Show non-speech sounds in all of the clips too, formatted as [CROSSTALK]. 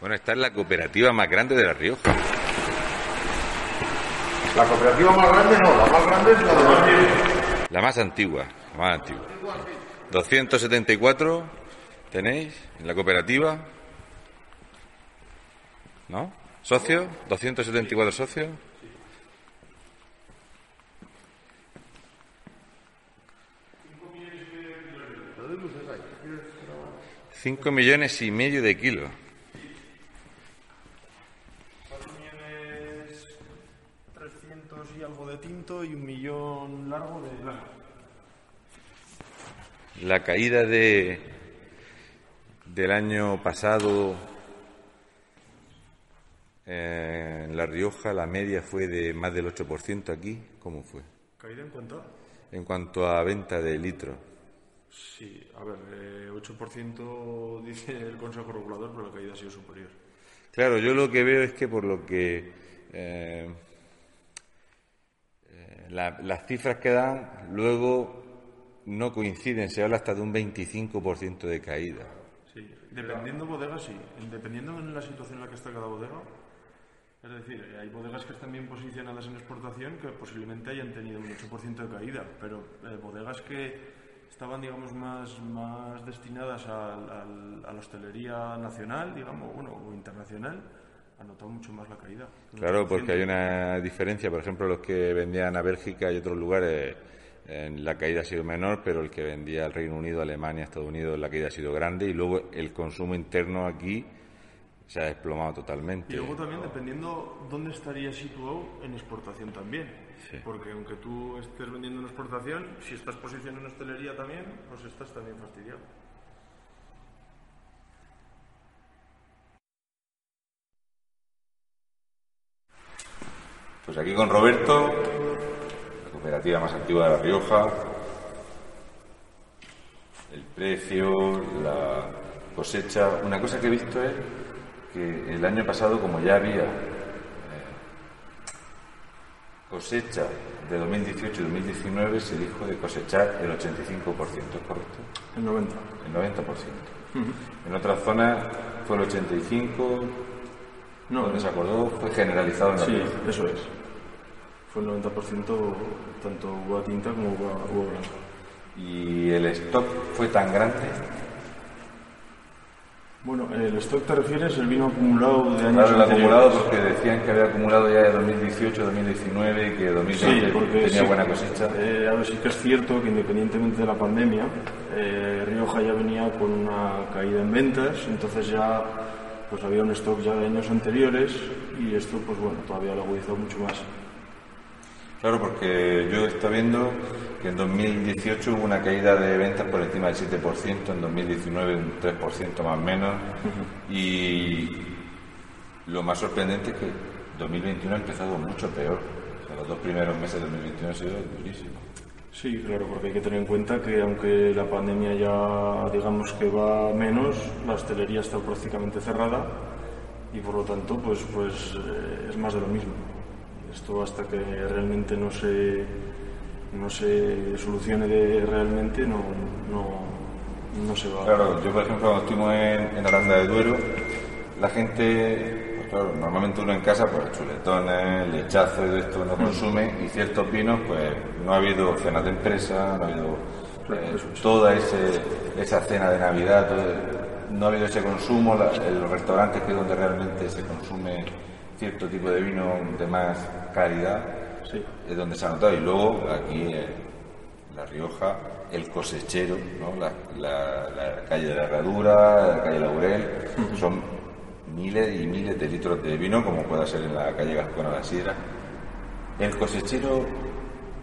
Bueno, esta es la cooperativa más grande de La Rioja. La cooperativa más grande no, la más grande es la de la La más antigua, la más antigua. 274 tenéis en la cooperativa. ¿No? ¿Socios? ¿274 socios? Cinco millones y medio de kilos. 300 y algo de tinto y un millón largo de blanco. La caída de del año pasado eh, en La Rioja, la media fue de más del 8% aquí. ¿Cómo fue? ¿Caída en cuánto? En cuanto a venta de litros. Sí, a ver, eh, 8% dice el Consejo Regulador, pero la caída ha sido superior. Claro, yo lo que veo es que por lo que eh, eh, la- las cifras que dan luego no coinciden, se habla hasta de un 25% de caída. Sí, dependiendo bodega, sí. Dependiendo en la situación en la que está cada bodega. Es decir, eh, hay bodegas que están bien posicionadas en exportación que posiblemente hayan tenido un 8% de caída, pero eh, bodegas que estaban, digamos, más, más destinadas a la hostelería nacional, digamos, bueno, o internacional, han notado mucho más la caída. Claro, 8%. porque hay una diferencia. Por ejemplo, los que vendían a Bélgica y otros lugares, en la caída ha sido menor, pero el que vendía al Reino Unido, Alemania, Estados Unidos, la caída ha sido grande. Y luego el consumo interno aquí se ha desplomado totalmente. Y luego también dependiendo dónde estaría situado en exportación también. Sí. Porque aunque tú estés vendiendo en exportación, si estás posicionado en hostelería también, pues estás también fastidiado. Pues aquí con Roberto, la cooperativa más antigua de La Rioja, el precio, la cosecha. Una cosa que he visto es que el año pasado, como ya había eh, cosecha de 2018 y 2019, se dijo de cosechar el 85%, ¿es correcto? El 90. El 90%. En otras zonas fue el 85%, No, donde se acordó, fue generalizado en La sí, eso es. Fue el 90% tanto uva tinta como uva, uva blanca. y el stock fue tan grande. Bueno, el stock te refieres el vino acumulado de años Claro, el acumulado porque decían que había acumulado ya de 2018, 2019 y que Sí, 2020 porque tenía sí, buena cosecha. eh, a ver, sí que es cierto que independientemente de la pandemia, eh, Rioja ya venía con una caída en ventas, entonces ya pues había un stock ya de años anteriores y esto pues bueno, todavía lo agudizó mucho más. Claro, porque yo estoy viendo que en 2018 hubo una caída de ventas por encima del 7%, en 2019 un 3% más o menos, y lo más sorprendente es que 2021 ha empezado mucho peor. O sea, los dos primeros meses de 2021 han sido durísimos. Sí, claro, porque hay que tener en cuenta que aunque la pandemia ya digamos que va menos, la hostelería está prácticamente cerrada y por lo tanto pues, pues eh, es más de lo mismo. Esto hasta que realmente no se, no se solucione de- realmente no, no, no se va Claro, yo por ejemplo cuando en, en Aranda de Duero, la gente, claro, normalmente uno en casa, pues chuletones, lechazo y todo esto no consume, y ciertos vinos, pues no ha habido cenas de empresa, no ha habido eh, toda ese- esa cena de Navidad, todo- no ha habido ese consumo, la- los restaurantes que es donde realmente se consume cierto tipo de vino de más calidad, Sí. es donde se ha notado. Y luego aquí La Rioja, el cosechero, ¿no? la, la- la calle de la Herradura, la calle Laurel, son miles y miles de litros de vino, como pueda ser en la calle Gascona la Sidra. El cosechero,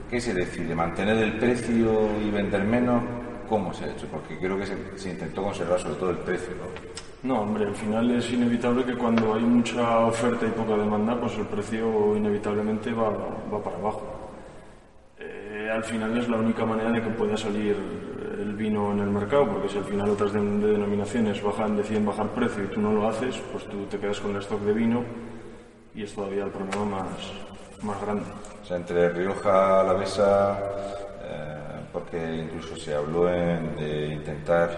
¿qué se decide? ¿Mantener el precio y vender menos? ¿Cómo se ha hecho? Porque creo que se, intentó conservar sobre todo el precio. ¿no? No, hombre, al final es inevitable que cuando hay mucha oferta y poca demanda, pues el precio inevitablemente va, va para abajo. Eh, al final es la única manera de que pueda salir el vino en el mercado, porque si al final otras de- de denominaciones bajan, deciden bajar precio y tú no lo haces, pues tú te quedas con el stock de vino y es todavía el problema más, más grande. O sea, entre Rioja, Alavesa, eh, porque incluso se habló de intentar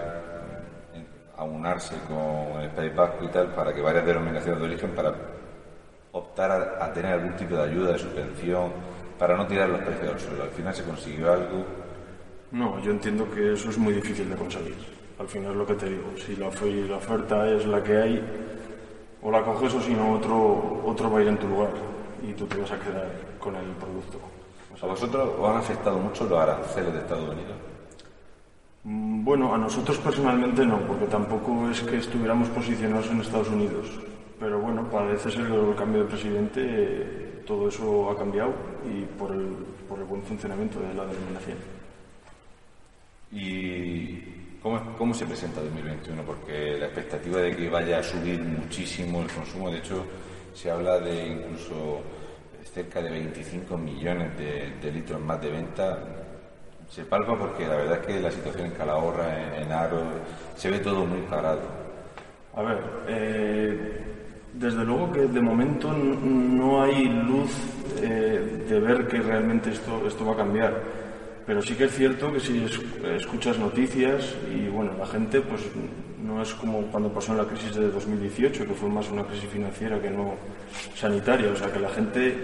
eh, unarse con el País Vasco y tal para que varias denominaciones de origen para optar a, a tener algún tipo de ayuda, de subvención, para no tirar los precios al suelo. Al final se consiguió algo. No, yo entiendo que eso es muy difícil de conseguir. Al final lo que te digo, si la, la oferta es la que hay, o la coges o si no otro, otro va a ir en tu lugar y tú te vas a quedar con el producto. ¿A vosotros os han afectado mucho los aranceles de Estados Unidos? Mm, Bueno, a nosotros personalmente no, porque tampoco es que estuviéramos posicionados en Estados Unidos. Pero bueno, parece ser que con el cambio de presidente todo eso ha cambiado y por el, por el buen funcionamiento de la denominación. ¿Y cómo, cómo se presenta 2021? Porque la expectativa de que vaya a subir muchísimo el consumo, de hecho, se habla de incluso cerca de 25 millones de, litros más de venta. Se palpa porque la verdad es que la situación en Calahorra, en, Aro, se ve todo muy parado. A ver, eh, desde luego que de momento no hay luz eh, de ver que realmente esto, esto va a cambiar. Pero sí que es cierto que si es- escuchas noticias y bueno, la gente pues no es como cuando pasó en la crisis de 2018, que fue más una crisis financiera que no sanitaria. O sea que la gente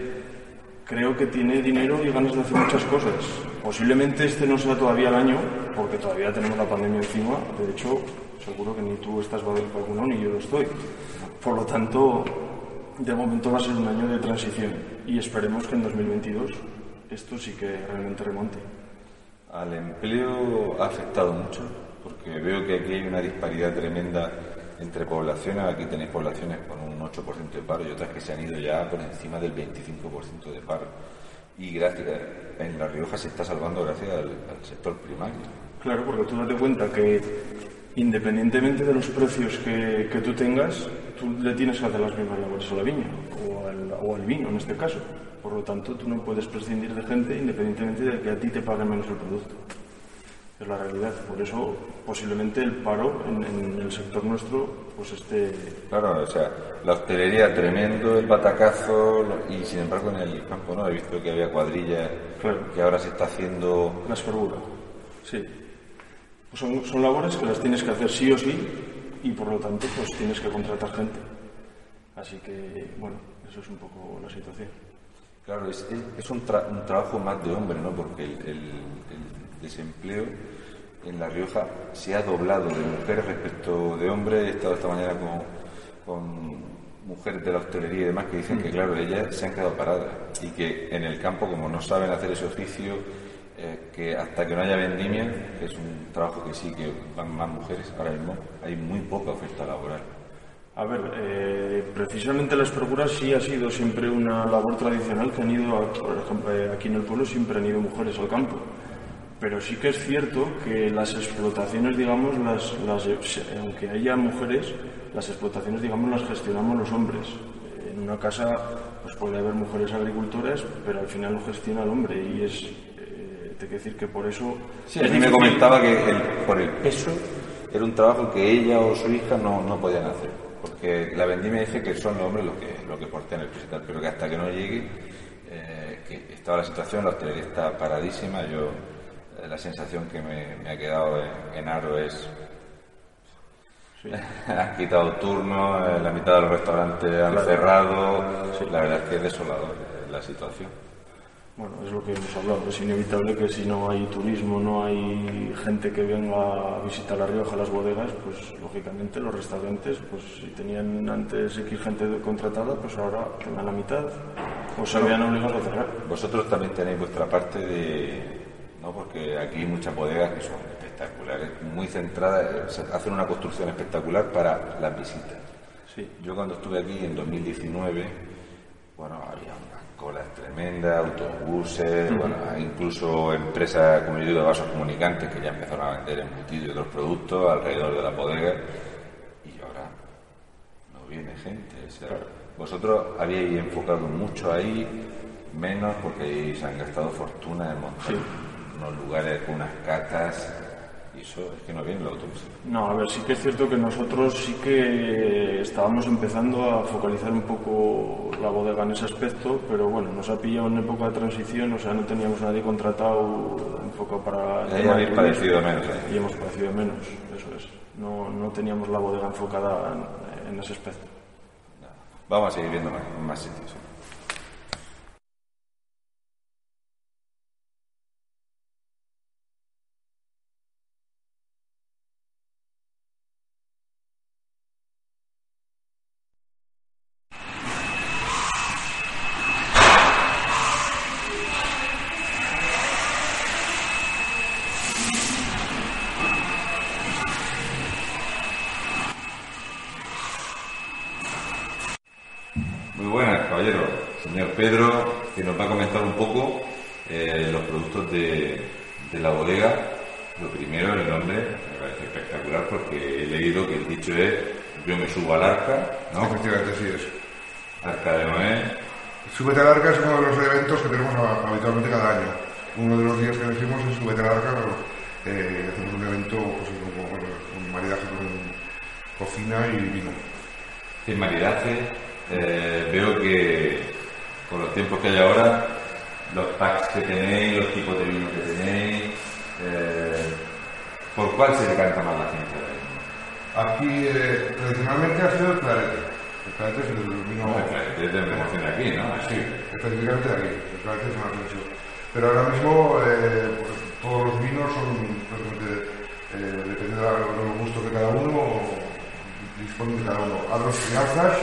creo que tiene dinero y ganas de hacer muchas cosas. Posiblemente este no sea todavía el año, porque todavía tenemos la pandemia encima. De hecho, seguro que ni tú estás vacunado ni yo lo estoy. Por lo tanto, de momento va a ser un año de transición y esperemos que en 2022 esto sí que realmente remonte. Al empleo ha afectado mucho, porque veo que aquí hay una disparidad tremenda entre poblaciones. Aquí tenéis poblaciones con un 8% de paro y otras que se han ido ya por encima del 25% de paro. Y gracias, en La Rioja se está salvando gracias al, sector primario. Claro, porque tú date cuenta que independientemente de los precios que, que tú tengas, tú le tienes que hacer las mismas labores a la viña o al vino en este caso. Por lo tanto, tú no puedes prescindir de gente independientemente de que a ti te paguen menos el producto. Es la realidad. Por eso, posiblemente el paro en, en el sector nuestro pues esté... Claro, o sea, la hostelería tremendo, el batacazo, y sin embargo en el campo no, he visto que había cuadrillas, Claro. que ahora se está haciendo La esfergura. Sí. Pues son, son labores que las tienes que hacer sí o sí y por lo tanto pues tienes que contratar gente. Así que, bueno, eso es un poco la situación. Claro, es, un, tra- un trabajo más de hombre, ¿no? Porque el, desempleo en La Rioja se ha doblado de mujeres respecto de hombres. He estado esta mañana con, mujeres de la hostelería y demás que dicen que, claro, ellas se han quedado paradas y que en el campo, como no saben hacer ese oficio, eh, que hasta que no haya vendimia, es un trabajo que sí que van más mujeres ahora mismo, hay muy poca oferta laboral. A ver, eh, precisamente la espergura sí ha sido siempre una labor tradicional que han ido, por ejemplo, eh, aquí en el pueblo siempre han ido mujeres al campo. Pero sí que es cierto que las explotaciones, digamos, las, las, aunque haya mujeres, las explotaciones, digamos, las gestionamos los hombres. En una casa pues puede haber mujeres agricultoras, pero al final lo gestiona el hombre y es, eh, te quiero decir que por eso... Sí, a me comentaba que por el peso era un trabajo que ella o su hija no, no podían hacer. Porque la vendimia dice que son los hombres los que, los que portean el tal, pero que hasta que no llegue, eh, que estaba la situación, la hostelería está paradísima. Yo, eh, la sensación que me, me ha quedado en, en Aro es. [LAUGHS] han quitado turnos, eh, la mitad de los restaurantes han cerrado. La verdad es que es desolador la situación. Bueno, es lo que hemos hablado. Es inevitable que si no hay turismo, no hay gente que venga a visitar La Rioja, las bodegas, pues lógicamente los restaurantes, pues si tenían antes X gente contratada, pues ahora tengan la mitad o se vean obligados a cerrar. Vosotros también tenéis vuestra parte de. ¿no? Porque aquí hay muchas bodegas que son espectaculares, muy centradas, hacen una construcción espectacular para las visitas. Sí. Yo cuando estuve aquí en 2019, bueno, había unas colas tremendas, autobuses, bueno, incluso empresas, como yo digo, de vasos comunicantes que ya empezaron a vender embutidos y otros productos alrededor de la bodega. Y ahora no viene gente. o sea, vosotros habíais enfocado mucho ahí, menos porque se han gastado fortuna en montar unos lugares con unas catas eso es que no viene el autobús. No, a ver, sí que es cierto que nosotros sí que estábamos empezando a focalizar un poco la bodega en ese aspecto, pero bueno, nos ha pillado en época de transición, o sea, no teníamos nadie contratado enfocado para... Ahí tema habéis de padecido menos. ¿eh? y hemos padecido menos, eso es. No, no teníamos la bodega enfocada en, en ese aspecto. Vamos a seguir viendo más, más sitios. Muy buenas, caballero. Señor Pedro, que nos va a comentar un poco eh, los productos de, de la bodega. Lo primero, el nombre, me parece espectacular porque he leído que el dicho es yo me subo al arca, ¿no? Efectivamente, sí es. Arca de Noé. Súbete al arca es uno de los eventos que tenemos habitualmente cada año. Uno de los días que decimos es Súbete al arca, eh, hacemos un evento pues, con, con, con maridaje con cocina y vino. ¿Qué maridaje? Eh, veo que con los tiempos que hay ahora, los packs que tenéis, los tipos de vino que tenéis, eh, ¿por cuál se decanta más la gente? Aquí eh, tradicionalmente ha sido el clarete. El clarete es el vino... No, es de promoción de aquí, ¿no? Sí, específicamente de aquí. El clarete es una región. Pero ahora mismo eh, pues, todos los vinos son, prácticamente, eh, depende del gusto que cada uno dispone de cada uno. A los crianzas,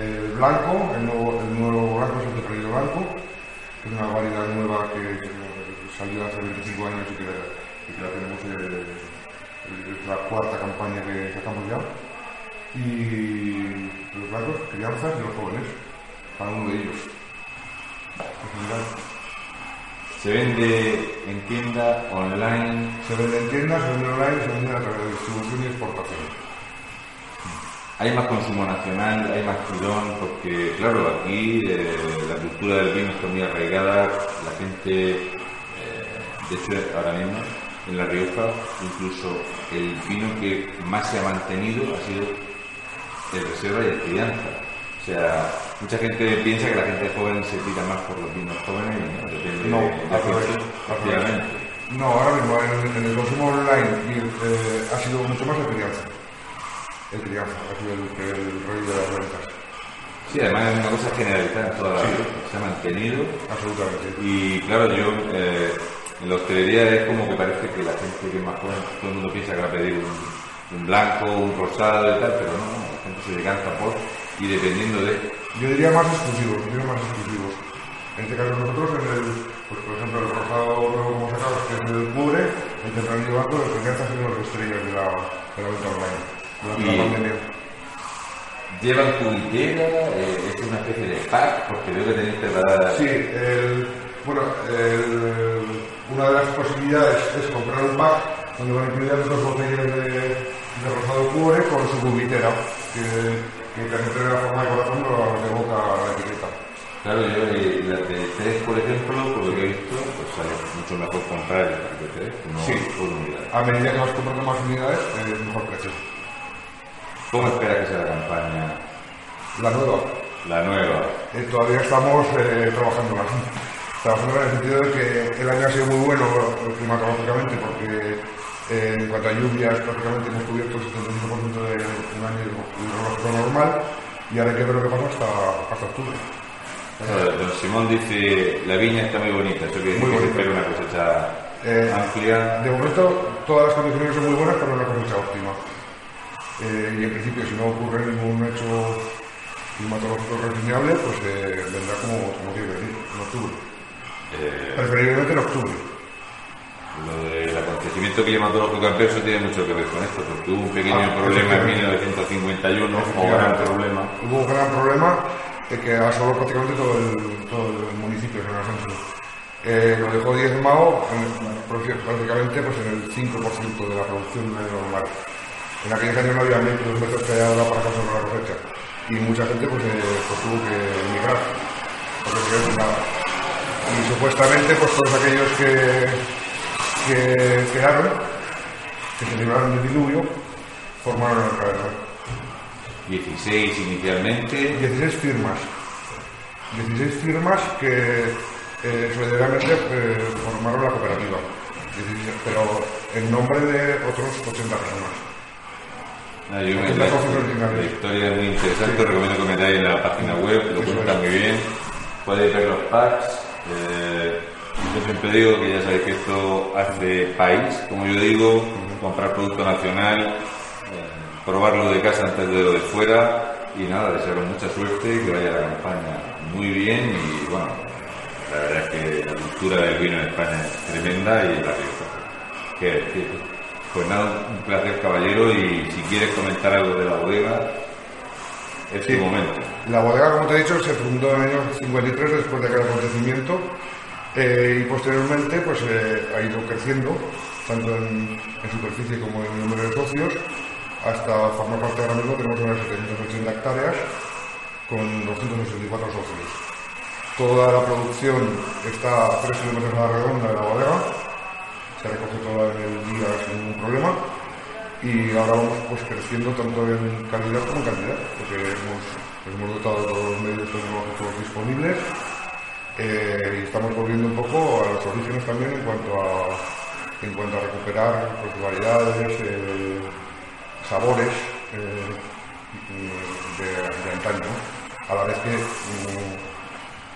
el blanco, el nuevo, el nuevo blanco es el tempranillo blanco, que es una variedad nueva que, que salió hace 25 años y que, y que la tenemos, eh, es la cuarta campaña que sacamos ya. Y los blancos, crianzas y los jóvenes, cada uno de ellos. Se vende en tienda, online. Se vende en tiendas, se vende online, se vende a través de distribución y exportación. Hay más consumo nacional, hay más tirón, porque claro, aquí eh, la cultura del vino está muy arraigada, la gente, eh, de hecho ahora mismo en La Rioja, incluso el vino que más se ha mantenido ha sido el reserva y el crianza. O sea, mucha gente piensa que la gente joven se tira más por los vinos jóvenes y no, depende No, de la gente. No, ahora mismo en, en el consumo online eh, ha sido mucho más el crianza. El sido el, el rey de las ventas. Sí, además es una cosa generalizada en toda la vida, se ha mantenido Absolutamente. Y claro, yo eh, en la hostelería es como que parece que la gente que es más joven, todo el mundo piensa que va a pedir un, un blanco, un rosado y tal, pero no, la gente se decanta por y dependiendo de. Yo diría más exclusivos, yo diría más exclusivos. En este caso nosotros, en el, pues por ejemplo, el rosado nuevo como sacamos, que es el cubre, el tempranillo blanco, el crianza ha sido las estrellas de la, de la venta online. Y- la. Llevan cubitera, eh, es una especie de pack, porque veo que tenéis preparadas. Sí, el- bueno, el- una de las posibilidades es comprar un pack donde van incluidas dos botellas de, de rosado cubre con su cubitera, que, que casi tiene la forma de corazón, pero de boca la etiqueta. Claro, yo eh, las de tres, por ejemplo, por lo que he visto, pues sale mucho mejor comprar pack de tres que no Sí. por unidad. A medida que vas comprando más unidades, eh, mejor precio. ¿Cómo espera que sea la campaña? La nueva, La nueva. eh, todavía estamos eh, trabajándola. Trabajando en el sentido de que el año ha sido muy bueno climatológicamente porque eh, en cuanto a lluvias prácticamente hemos cubierto el 75% de un año hidrológico normal y ahora hay que ver lo que pasa hasta, hasta octubre. Claro, Don Simón dice, la viña está muy bonita, eso quiere decir Muy que se bonita. espera una cosecha Eh, amplia. De momento todas las condiciones son muy buenas para una cosecha óptima. Eh, y en principio si no ocurre ningún hecho climatológico reseñable, pues eh, vendrá como, como tiene que venir, en octubre. Eh, Preferiblemente en octubre. Lo del acontecimiento climatológico adverso tiene mucho que ver con esto, porque hubo un pequeño Ah, problema en efectivamente. 1951, o gran problema. Hubo un gran problema que asoló prácticamente todo el, todo el municipio de San Asensio. Eh, lo dejó diezmado en- prácti- prácticamente pues, en el 5% de la producción normal. En aquellos años no había metros, metros que había para conseguir la cosecha. Y mucha gente pues, eh, pues, tuvo que emigrar, porque no quedó nada. Y supuestamente pues todos aquellos que, que quedaron, que se libraron del diluvio, formaron el cabeza. 16 inicialmente, 16 firmas. 16 firmas que eh, solidaramente eh, formaron la cooperativa. 16, pero en nombre de otros 80 personas. Ah, yo me- la, historia es muy interesante, recomiendo que metáis en la página web, lo Eso cuenta es. muy bien. Podéis ver los packs. eh, yo siempre digo que ya sabéis que esto hace país, como yo digo, comprar producto nacional, eh, probarlo de casa antes de lo de fuera y nada, desearos mucha suerte y que vaya la campaña muy bien y bueno, la verdad es que la cultura del vino en España es tremenda y la Rioja. ¿Qué decir? Pues nada, un placer caballero y si quieres comentar algo de la bodega, es Sí. tu momento. La bodega, como te he dicho, se fundó en el año 53 después de aquel acontecimiento eh, y posteriormente pues, eh, ha ido creciendo, tanto en, en superficie como en número de socios, hasta formar parte ahora mismo tenemos unas 780 hectáreas con 264 socios. Toda la producción está a 3 kilómetros a la redonda de la bodega, se recoge toda en el día sin ningún problema y ahora vamos pues creciendo tanto en calidad como en cantidad, porque hemos, hemos dotado todos los medios tecnológicos disponibles eh, y estamos volviendo un poco a los orígenes también en cuanto a, en cuanto a recuperar pues, variedades, eh, sabores eh, de, antaño, a la vez que mm,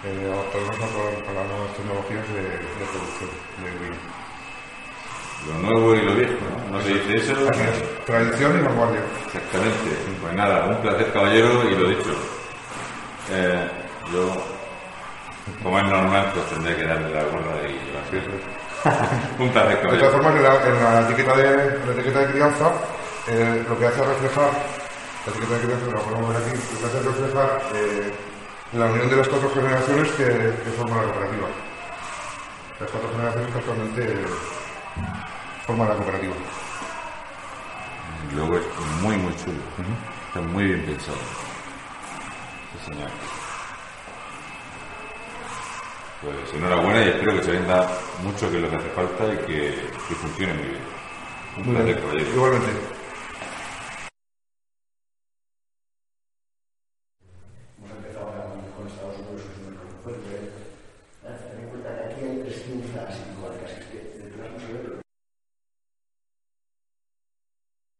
eh, adaptarnos a, a las nuevas tecnologías de, de producción de vino. Lo nuevo y lo viejo, ¿no? ¿No se dice eso? Tradición y vanguardia. Exactamente. Pues nada, un placer caballero y lo dicho. Eh, yo, como es normal, pues tendré que darle la gorra y las cosas. [LAUGHS] un placer De todas caballero. formas, en la, en la etiqueta, de, en la etiqueta de crianza, eh, lo que hace reflejar, la etiqueta de crianza, la podemos ver aquí, lo que hace reflejar eh, la unión de las cuatro generaciones que, que forman la cooperativa. Las cuatro generaciones que actualmente forman la cooperativa. Luego es muy, muy chulo. Está muy bien pensado. Sí, señor. Pues enhorabuena y espero que se venda mucho, que es lo que hace falta y que, que funcione muy bien. Un Muy bien. Igualmente.